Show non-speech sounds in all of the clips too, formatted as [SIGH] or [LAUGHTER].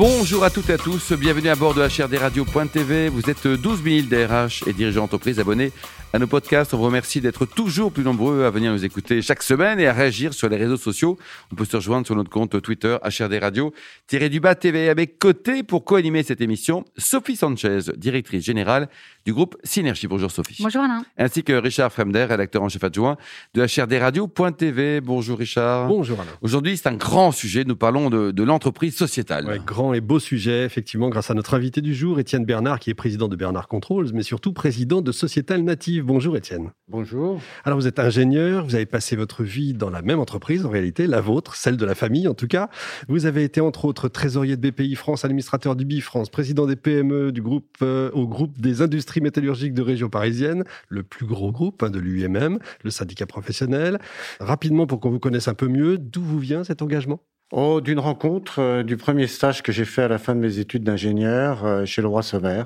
Bonjour à toutes et à tous, bienvenue à bord de HRDRadio.tv. Vous êtes 12 000 DRH et dirigeants d'entreprise abonnés à nos podcasts. On vous remercie d'être toujours plus nombreux à venir nous écouter chaque semaine et à réagir sur les réseaux sociaux. On peut se rejoindre sur notre compte Twitter HRD Radio du bas TV avec côté pour co-animer cette émission Sophie Sanchez, directrice générale du groupe Synergie. Bonjour Sophie. Bonjour Alain. Ainsi que Richard Fremder, rédacteur en chef adjoint de HRD Radio.tv. Bonjour Richard. Bonjour Alain. Aujourd'hui, c'est un grand sujet. Nous parlons de, de l'entreprise sociétale. Ouais, grand et beau sujet, effectivement, grâce à notre invité du jour, Étienne Bernard, qui est président de Bernard Controls, mais surtout président de Sociétal Native. Bonjour Étienne. Bonjour. Alors vous êtes ingénieur, vous avez passé votre vie dans la même entreprise, en réalité, la vôtre, celle de la famille en tout cas. Vous avez été entre autres trésorier de BPI France, administrateur du BIFrance, président des PME du groupe euh, au groupe des industries métallurgiques de région parisienne, le plus gros groupe hein, de l'UMM, le syndicat professionnel. Rapidement, pour qu'on vous connaisse un peu mieux, d'où vous vient cet engagement? Oh, d'une rencontre, euh, du premier stage que j'ai fait à la fin de mes études d'ingénieur euh, chez le Roi Sommer.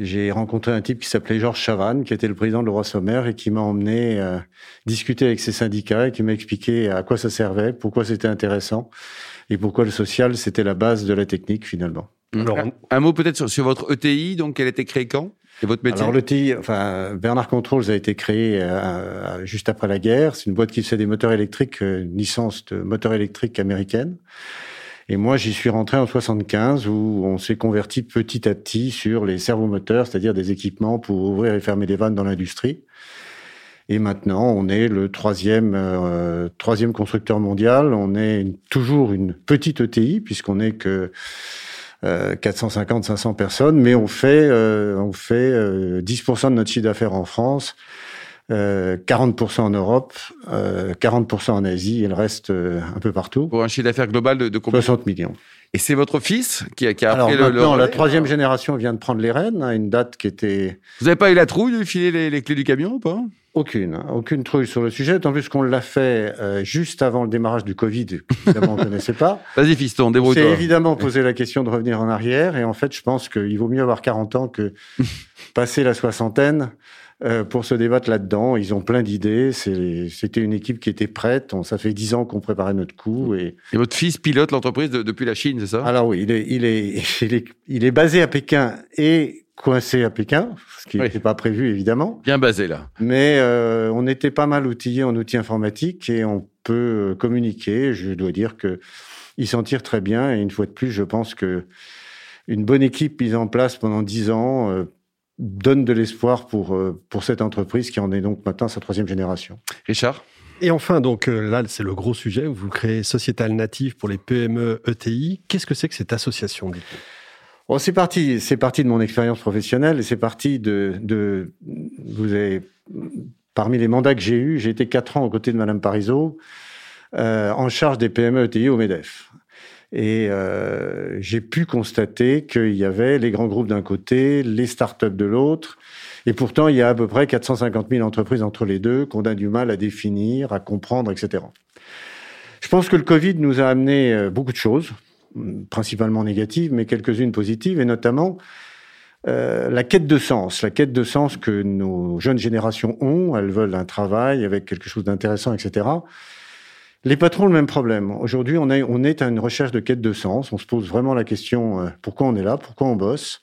J'ai rencontré un type qui s'appelait Georges Chavannes, qui était le président de le Roi Sommer et qui m'a emmené euh, discuter avec ses syndicats et qui m'a expliqué à quoi ça servait, pourquoi c'était intéressant et pourquoi le social, c'était la base de la technique finalement. Alors, un, mot peut-être sur, votre ETI, donc elle a été créée quand? Et votre métier Alors l'ETI, enfin Bernard Controls a été créé euh, juste après la guerre. C'est une boîte qui fait des moteurs électriques, euh, une licence de moteurs électriques américaine. Et moi, j'y suis rentré en 75 où on s'est converti petit à petit sur les servomoteurs, c'est-à-dire des équipements pour ouvrir et fermer des vannes dans l'industrie. Et maintenant, on est le troisième, euh, troisième constructeur mondial. On est toujours une petite ETI puisqu'on est que euh, 450-500 personnes, mais on fait, euh, on fait 10% euh, de notre chiffre d'affaires en France 40% euh, en Europe, 40% euh, en Asie et le reste euh, un peu partout. Pour un chiffre d'affaires global de, de combien? 60 millions. Et c'est votre fils qui a, qui a Alors maintenant, le, la troisième génération vient de prendre les rênes, à une date qui était... Vous n'avez pas eu la trouille de filer les, les clés du camion ou pas? Aucune, aucune trouille sur le sujet, tant plus qu'on l'a fait euh, juste avant le démarrage du Covid, évidemment on ne [LAUGHS] connaissait pas. Vas-y fiston, débrouille-toi. C'est évidemment posé la question de revenir en arrière, et en fait je pense qu'il vaut mieux avoir 40 ans que [LAUGHS] passer la soixantaine. Euh, pour se débattre là-dedans. Ils ont plein d'idées. C'était une équipe qui était prête. On, ça fait dix ans qu'on préparait notre coup. Et, et votre fils pilote l'entreprise depuis la Chine, c'est ça? Alors oui, il est, il, est, [LAUGHS] il, est, il est basé à Pékin et coincé à Pékin, ce qui n'était pas prévu évidemment. Bien basé là. Mais euh, on était pas mal outillés en outils informatiques et on peut communiquer. Je dois dire que il s'en tire très bien. Et une fois de plus, je pense que une bonne équipe mise en place pendant dix ans euh, donne de l'espoir pour, euh, pour cette entreprise qui en est donc maintenant sa troisième génération. Richard? Et enfin, donc euh, là, c'est le gros sujet. Vous créez Sociétal Native pour les PME ETI. Qu'est-ce que c'est que cette association bon, C'est parti, c'est parti de mon expérience professionnelle et c'est parti de, vous avez, parmi les mandats que j'ai eus, j'ai été quatre ans aux côtés de Madame Parizeau, euh, en charge des PME ETI au MEDEF. Et euh, j'ai pu constater qu'il y avait les grands groupes d'un côté, les startups de l'autre. Et pourtant, il y a à peu près 450 000 entreprises entre les deux qu'on a du mal à définir, à comprendre, etc. Je pense que le Covid nous a amené euh, beaucoup de choses, principalement négatives, mais quelques-unes positives, et notamment euh, la quête de sens, la quête de sens que nos jeunes générations ont. Elles veulent un travail avec quelque chose d'intéressant, etc. Les patrons ont le même problème. Aujourd'hui, on, on est à une recherche de quête de sens. On se pose vraiment la question euh, pourquoi on est là, pourquoi on bosse?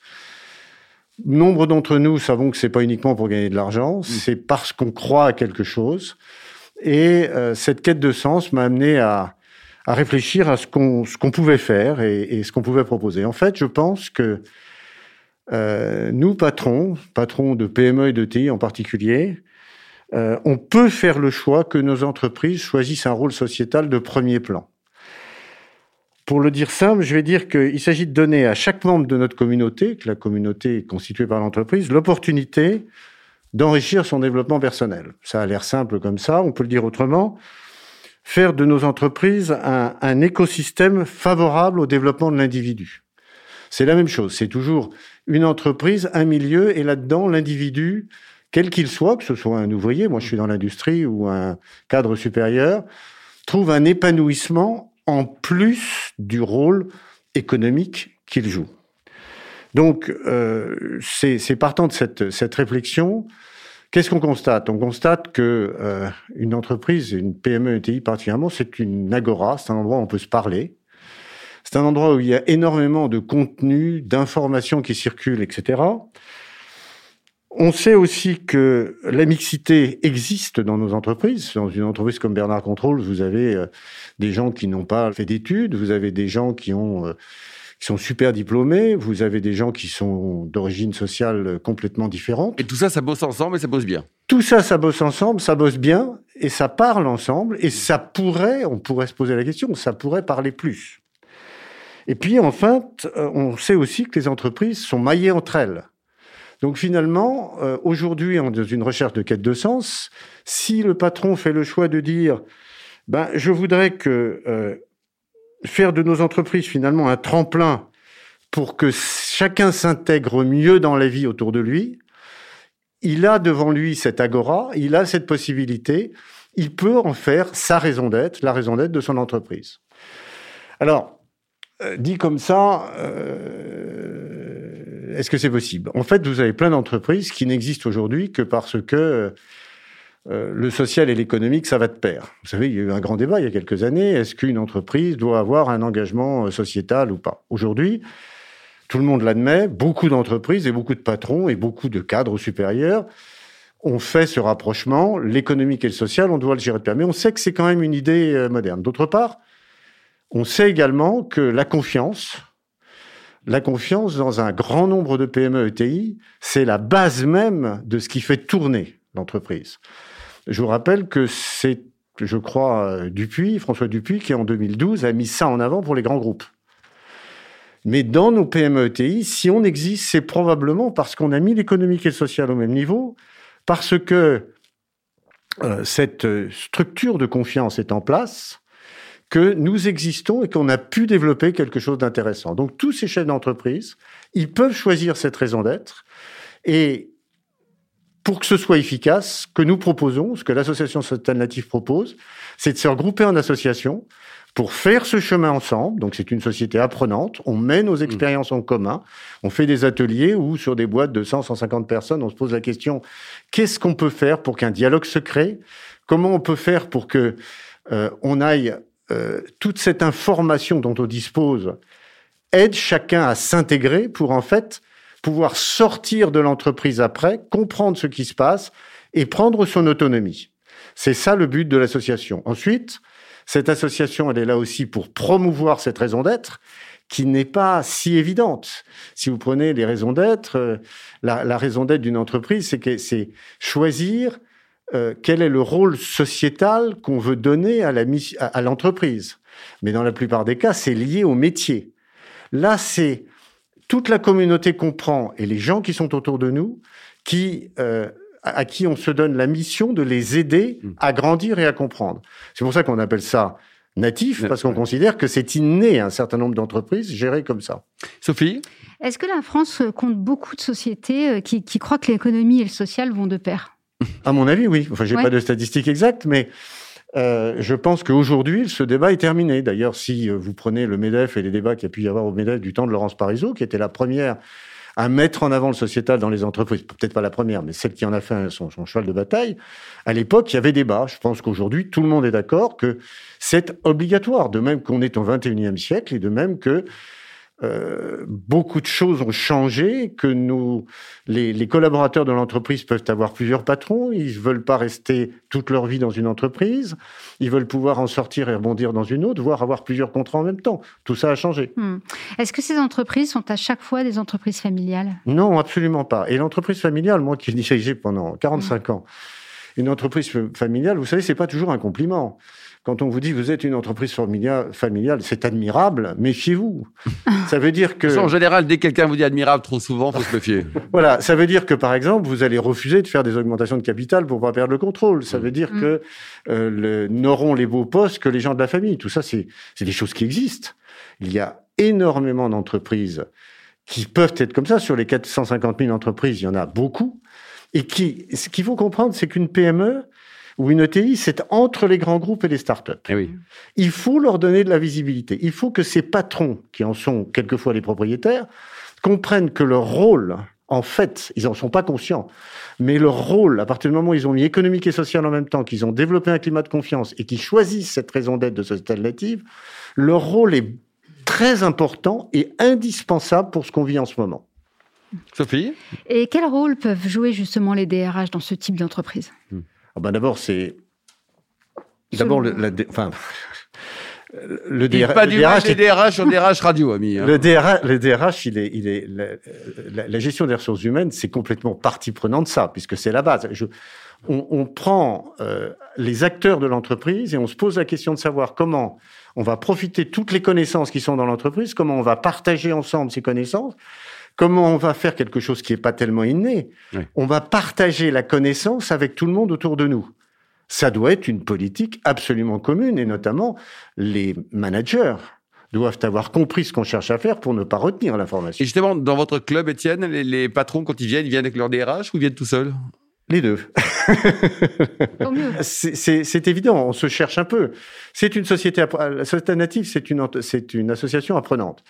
Nombre d'entre nous savons que c'est pas uniquement pour gagner de l'argent, mmh. c'est parce qu'on croit à quelque chose. Et euh, cette quête de sens m'a amené à, à, réfléchir à ce qu'on ce qu'on pouvait faire et, et ce qu'on pouvait proposer. En fait, je pense que euh, nous, patrons, patrons de PME et de TI en particulier, euh, on peut faire le choix que nos entreprises choisissent un rôle sociétal de premier plan. Pour le dire simple, je vais dire qu'il s'agit de donner à chaque membre de notre communauté, que la communauté est constituée par l'entreprise, l'opportunité d'enrichir son développement personnel. Ça a l'air simple comme ça, on peut le dire autrement. Faire de nos entreprises un, un écosystème favorable au développement de l'individu. C'est la même chose, c'est toujours une entreprise, un milieu, et là-dedans, l'individu quel qu'il soit, que ce soit un ouvrier, moi je suis dans l'industrie ou un cadre supérieur, trouve un épanouissement en plus du rôle économique qu'il joue. Donc, euh, c'est partant de cette, cette réflexion. Qu'est-ce qu'on constate? On constate que euh, une entreprise, une PME ETI particulièrement, c'est une agora, c'est un endroit où on peut se parler. C'est un endroit où il y a énormément de contenu, d'informations qui circulent, etc. On sait aussi que la mixité existe dans nos entreprises. Dans une entreprise comme Bernard Control, vous avez euh, des gens qui n'ont pas fait d'études, vous avez des gens qui ont euh, qui sont super diplômés, vous avez des gens qui sont d'origine sociale complètement différente. Et tout ça, ça bosse ensemble et ça bosse bien. Tout ça, ça bosse ensemble, ça bosse bien et ça parle ensemble et ça pourrait, on pourrait se poser la question, ça pourrait parler plus. Et puis, enfin, euh, on sait aussi que les entreprises sont maillées entre elles. Donc finalement, euh, aujourd'hui, dans une recherche de quête de sens, si le patron fait le choix de dire, ben, je voudrais que euh, faire de nos entreprises finalement un tremplin pour que chacun s'intègre mieux dans la vie autour de lui, il a devant lui cette agora, il a cette possibilité, il peut en faire sa raison d'être, la raison d'être de son entreprise. Alors, euh, dit comme ça, est-ce que c'est possible? En fait, vous avez plein d'entreprises qui n'existent aujourd'hui que parce que euh, le social et l'économique, ça va de pair. Vous savez, il y a eu un grand débat il y a quelques années. Est-ce qu'une entreprise doit avoir un engagement euh, sociétal ou pas? Aujourd'hui, tout le monde l'admet. Beaucoup d'entreprises et beaucoup de patrons et beaucoup de cadres supérieurs ont fait ce rapprochement. L'économique et le social, on doit le gérer de pair. Mais on sait que c'est quand même une idée euh, moderne. D'autre part, on sait également que la confiance, la confiance dans un grand nombre de PME ETI, c'est la base même de ce qui fait tourner l'entreprise. Je vous rappelle que c'est, je crois, Dupuis, François Dupuis, qui en 2012 a mis ça en avant pour les grands groupes. Mais dans nos PME ETI, si on existe, c'est probablement parce qu'on a mis l'économique et le social au même niveau, parce que euh, cette structure de confiance est en place, que nous existons et qu'on a pu développer quelque chose d'intéressant. Donc tous ces chefs d'entreprise, ils peuvent choisir cette raison d'être. Et pour que ce soit efficace, ce que nous proposons, ce que l'association alternative propose, c'est de se regrouper en association pour faire ce chemin ensemble. Donc c'est une société apprenante. On met nos expériences en commun. On fait des ateliers où sur des boîtes de 100, 150 personnes, on se pose la question qu'est-ce qu'on peut faire pour qu'un dialogue se crée? Comment on peut faire pour que euh, on aille euh, toute cette information dont on dispose aide chacun à s'intégrer pour en fait pouvoir sortir de l'entreprise après, comprendre ce qui se passe et prendre son autonomie. C'est ça le but de l'association. Ensuite, cette association, elle est là aussi pour promouvoir cette raison d'être qui n'est pas si évidente. Si vous prenez les raisons d'être, euh, la, raison d'être d'une entreprise, c'est que c'est choisir euh, quel est le rôle sociétal qu'on veut donner à, la, à l'entreprise. Mais dans la plupart des cas, c'est lié au métier. Là, c'est toute la communauté qu'on prend et les gens qui sont autour de nous qui euh, à qui on se donne la mission de les aider mmh. à grandir et à comprendre. C'est pour ça qu'on appelle ça natif, parce qu'on considère que c'est inné à un certain nombre d'entreprises gérées comme ça. Sophie? Est-ce que la France compte beaucoup de sociétés euh, qui, qui croient que l'économie et le social vont de pair? À mon avis, oui. Enfin, j'ai pas de statistiques exactes, mais euh, je pense qu'aujourd'hui, ce débat est terminé. D'ailleurs, si euh, vous prenez le MEDEF et les débats qu'il y a pu y avoir au MEDEF du temps de Laurence Parisot, qui était la première à mettre en avant le sociétal dans les entreprises, peut-être pas la première, mais celle qui en a fait son, son cheval de bataille, à l'époque, il y avait débat. Je pense qu'aujourd'hui, tout le monde est d'accord que c'est obligatoire, de même qu'on est au 21e siècle et de même que euh, beaucoup de choses ont changé, que nous, les, les collaborateurs de l'entreprise peuvent avoir plusieurs patrons, ils veulent pas rester toute leur vie dans une entreprise, ils veulent pouvoir en sortir et rebondir dans une autre, voire avoir plusieurs contrats en même temps. Tout ça a changé. Hmm. Est-ce que ces entreprises sont à chaque fois des entreprises familiales? Non, absolument pas. Et l'entreprise familiale, moi qui l'ai dirigée pendant 45 ans, une entreprise familiale, vous savez, c'est pas toujours un compliment. Quand on vous dit vous êtes une entreprise familiale, c'est admirable, méfiez-vous. [LAUGHS] Ça veut dire que... En général, dès que quelqu'un vous dit admirable trop souvent, faut se méfier. [LAUGHS] voilà, ça veut dire que par exemple, vous allez refuser de faire des augmentations de capital pour pas perdre le contrôle. Ça veut dire mm. que euh, n'auront les beaux postes que les gens de la famille. Tout ça, c'est des choses qui existent. Il y a énormément d'entreprises qui peuvent être comme ça. Sur les 450 000 entreprises, il y en a beaucoup. Et qui, ce qu'il faut comprendre, c'est qu'une PME, ou une ETI, c'est entre les grands groupes et les startups. Eh oui. Il faut leur donner de la visibilité. Il faut que ces patrons, qui en sont quelquefois les propriétaires, comprennent que leur rôle, en fait, ils n'en sont pas conscients, mais leur rôle, à partir du moment où ils ont mis économique et social en même temps, qu'ils ont développé un climat de confiance et qu'ils choisissent cette raison d'être de société alternative, leur rôle est très important et indispensable pour ce qu'on vit en ce moment. Sophie Et quel rôle peuvent jouer justement les DRH dans ce type d'entreprise? Ah ben D'abord, c'est. D'abord, le, la, enfin, le DRH. Pas du DRH, les DRH en DRH radio, ami. Hein. Le, DRH, le DRH, il est, il est, la, la, gestion des ressources humaines, c'est complètement partie prenante de ça, puisque c'est la base. Je, on, on, prend euh, les acteurs de l'entreprise et on se pose la question de savoir comment on va profiter de toutes les connaissances qui sont dans l'entreprise, comment on va partager ensemble ces connaissances, comment on va faire quelque chose qui n'est pas tellement inné. Oui. On va partager la connaissance avec tout le monde autour de nous. Ça doit être une politique absolument commune, et notamment les managers doivent avoir compris ce qu'on cherche à faire pour ne pas retenir l'information. Et justement, dans votre club, Étienne, les, les, patrons, quand ils viennent, ils viennent avec leur DRH ou ils viennent tout seuls? Les deux. [LAUGHS] c'est évident, on se cherche un peu. C'est une société, la société native, c'est une, c'est une association apprenante.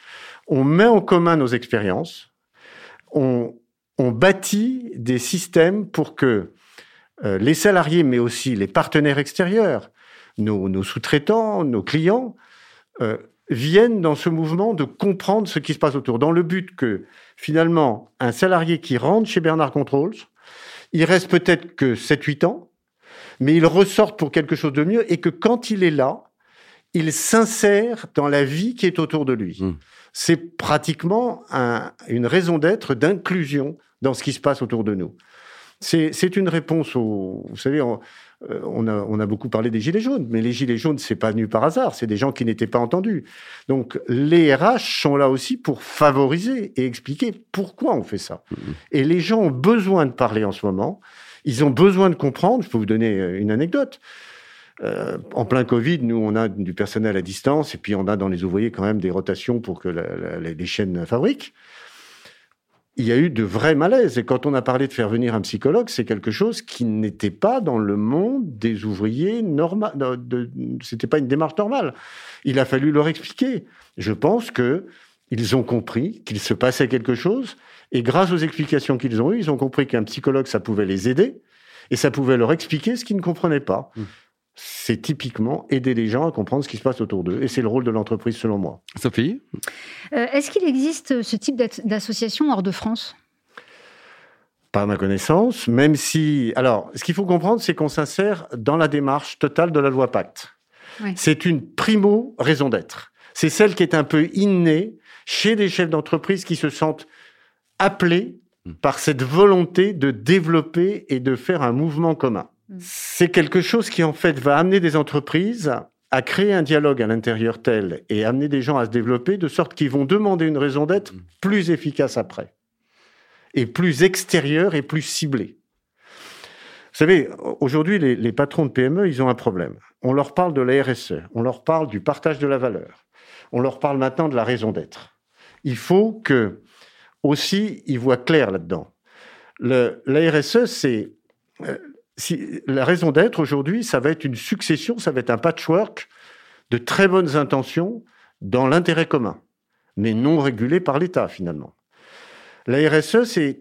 On met en commun nos expériences, on, bâtit des systèmes pour que euh, les salariés, mais aussi les partenaires extérieurs, nos, sous-traitants, nos clients, euh, viennent dans ce mouvement de comprendre ce qui se passe autour, dans le but que finalement, un salarié qui rentre chez Bernard Controls, il reste peut-être que 7-8 ans, mais il ressorte pour quelque chose de mieux et que quand il est là, il s'insère dans la vie qui est autour de lui. Mmh. C'est pratiquement un, une raison d'être, d'inclusion dans ce qui se passe autour de nous. C'est une réponse au. Vous savez, on, euh, on, a, on, a, beaucoup parlé des Gilets jaunes, mais les Gilets jaunes, c'est pas venu par hasard, c'est des gens qui n'étaient pas entendus. Donc, les RH sont là aussi pour favoriser et expliquer pourquoi on fait ça. Et les gens ont besoin de parler en ce moment. Ils ont besoin de comprendre. Je peux vous donner euh, une anecdote. Euh, en plein Covid, nous, on a du personnel à distance et puis on a dans les ouvriers quand même des rotations pour que les chaînes fabriquent il y a eu de vrais malaises. Et quand on a parlé de faire venir un psychologue, c'est quelque chose qui n'était pas dans le monde des ouvriers normal. C'était pas une démarche normale. Il a fallu leur expliquer. Je pense que ils ont compris qu'il se passait quelque chose. Et grâce aux explications qu'ils ont eues, ils ont compris qu'un psychologue, ça pouvait les aider. Et ça pouvait leur expliquer ce qu'ils ne comprenaient pas. Mmh c'est typiquement aider les gens à comprendre ce qui se passe autour d'eux. Et c'est le rôle de l'entreprise, selon moi. Sophie euh, Est-ce qu'il existe ce type d'association hors de France? Pas à ma connaissance, même si... Alors, ce qu'il faut comprendre, c'est qu'on s'insère dans la démarche totale de la loi Pacte. Oui. C'est une primo raison d'être. C'est celle qui est un peu innée chez des chefs d'entreprise qui se sentent appelés hmm. par cette volonté de développer et de faire un mouvement commun. Mm. C'est quelque chose qui, en fait, va amener des entreprises à créer un dialogue à l'intérieur tel et amener des gens à se développer de sorte qu'ils vont demander une raison d'être mm. plus efficace après et plus extérieure et plus ciblée. Vous savez, aujourd'hui, les, les, patrons de PME, ils ont un problème. On leur parle de la RSE, on leur parle du partage de la valeur, on leur parle maintenant de la raison d'être. Il faut que aussi ils voient clair là-dedans. La RSE, c'est euh, si, la raison d'être aujourd'hui, ça va être une succession, ça va être un patchwork de très bonnes intentions dans l'intérêt commun, mais non régulé par l'État finalement. La RSE, c'est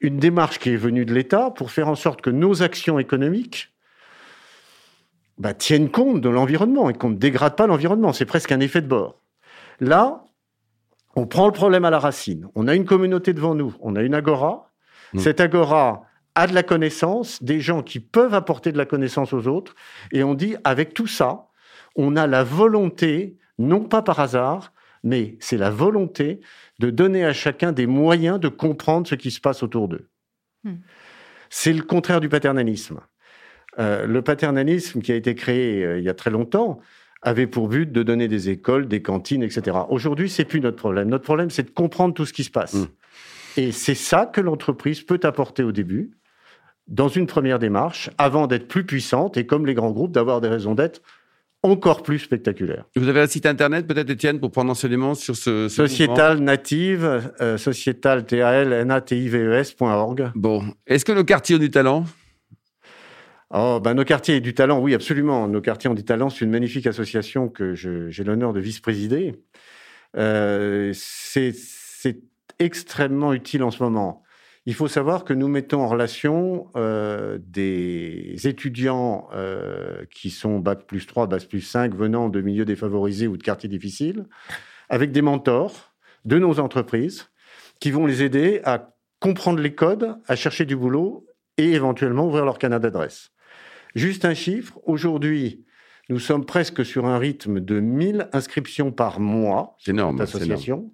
une démarche qui est venue de l'État pour faire en sorte que nos actions économiques bah, tiennent compte de l'environnement et qu'on ne dégrade pas l'environnement. C'est presque un effet de bord. Là, on prend le problème à la racine. On a une communauté devant nous, on a une agora. Mmh. Cette agora, a de la connaissance, des gens qui peuvent apporter de la connaissance aux autres. Et on dit, avec tout ça, on a la volonté, non pas par hasard, mais c'est la volonté de donner à chacun des moyens de comprendre ce qui se passe autour d'eux. Hmm. C'est le contraire du paternalisme. Euh, le paternalisme qui a été créé euh, il y a très longtemps avait pour but de donner des écoles, des cantines, etc. Aujourd'hui, c'est plus notre problème. Notre problème, c'est de comprendre tout ce qui se passe. Hmm. Et c'est ça que l'entreprise peut apporter au début dans une première démarche, avant d'être plus puissante et comme les grands groupes, d'avoir des raisons d'être encore plus spectaculaires. Vous avez un site internet peut-être, Étienne, pour prendre enseignement sur ce, ce Sociétal Native, euh, Sociétal T-A-L N-A-T-I-V-E-S.org. Bon. Est-ce que nos quartiers ont du talent? Oh, ben, nos quartiers ont du talent, oui, absolument. Nos quartiers ont du talent, c'est une magnifique association que j'ai l'honneur de vice-présider. Euh, c'est extrêmement utile en ce moment. Il faut savoir que nous mettons en relation euh, des étudiants euh, qui sont Bac plus 3, Bac plus 5, venant de milieux défavorisés ou de quartiers difficiles, avec des mentors de nos entreprises qui vont les aider à comprendre les codes, à chercher du boulot et éventuellement ouvrir leur canal d'adresse. Juste un chiffre, aujourd'hui, nous sommes presque sur un rythme de 1000 inscriptions par mois. C'est énorme. Association.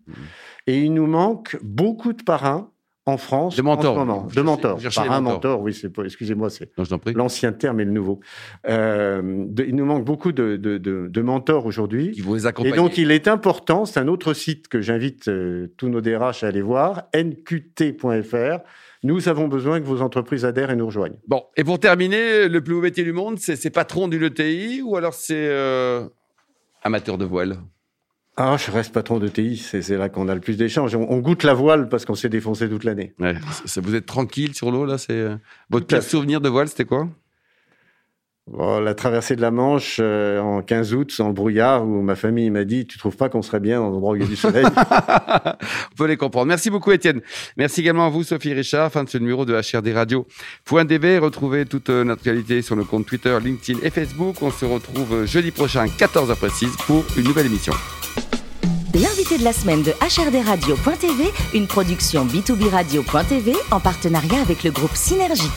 Et il nous manque beaucoup de parrains en France de mentors. en ce moment. De mentors. Parrain, mentor, oui, c'est excusez-moi, c'est l'ancien terme et le nouveau. Euh, il nous manque beaucoup de, de, de, de mentors aujourd'hui. Qui vont les accompagner. Et donc, il est important, c'est un autre site que j'invite euh, tous nos DRH à aller voir, nqt.fr. Nous avons besoin que vos entreprises adhèrent et nous rejoignent. Bon, et pour terminer, le plus beau métier du monde, c'est patron du LTI ou alors c'est euh, amateur de voile? Ah, je reste patron de TI, c'est là qu'on a le plus d'échanges. On, goûte la voile parce qu'on s'est défoncé toute l'année. Ouais, vous êtes tranquille sur l'eau, là c'est euh, Votre pire souvenir de voile, c'était quoi? La traversée de la Manche euh, en 15 août, sans le brouillard, où ma famille m'a dit Tu trouves pas qu'on serait bien dans un endroit où il y a du soleil? [LAUGHS] On peut les comprendre. Merci beaucoup, Étienne. Merci également à vous, Sophie Richard. Fin de ce numéro de HRD Radio.dv. Retrouvez toute euh, notre qualité sur nos comptes Twitter, LinkedIn et Facebook. On se retrouve jeudi prochain, 14h précise, pour une nouvelle émission. L'invité de la semaine de HRD Radio.tv, une production B2B Radio.tv en partenariat avec le groupe Synergie.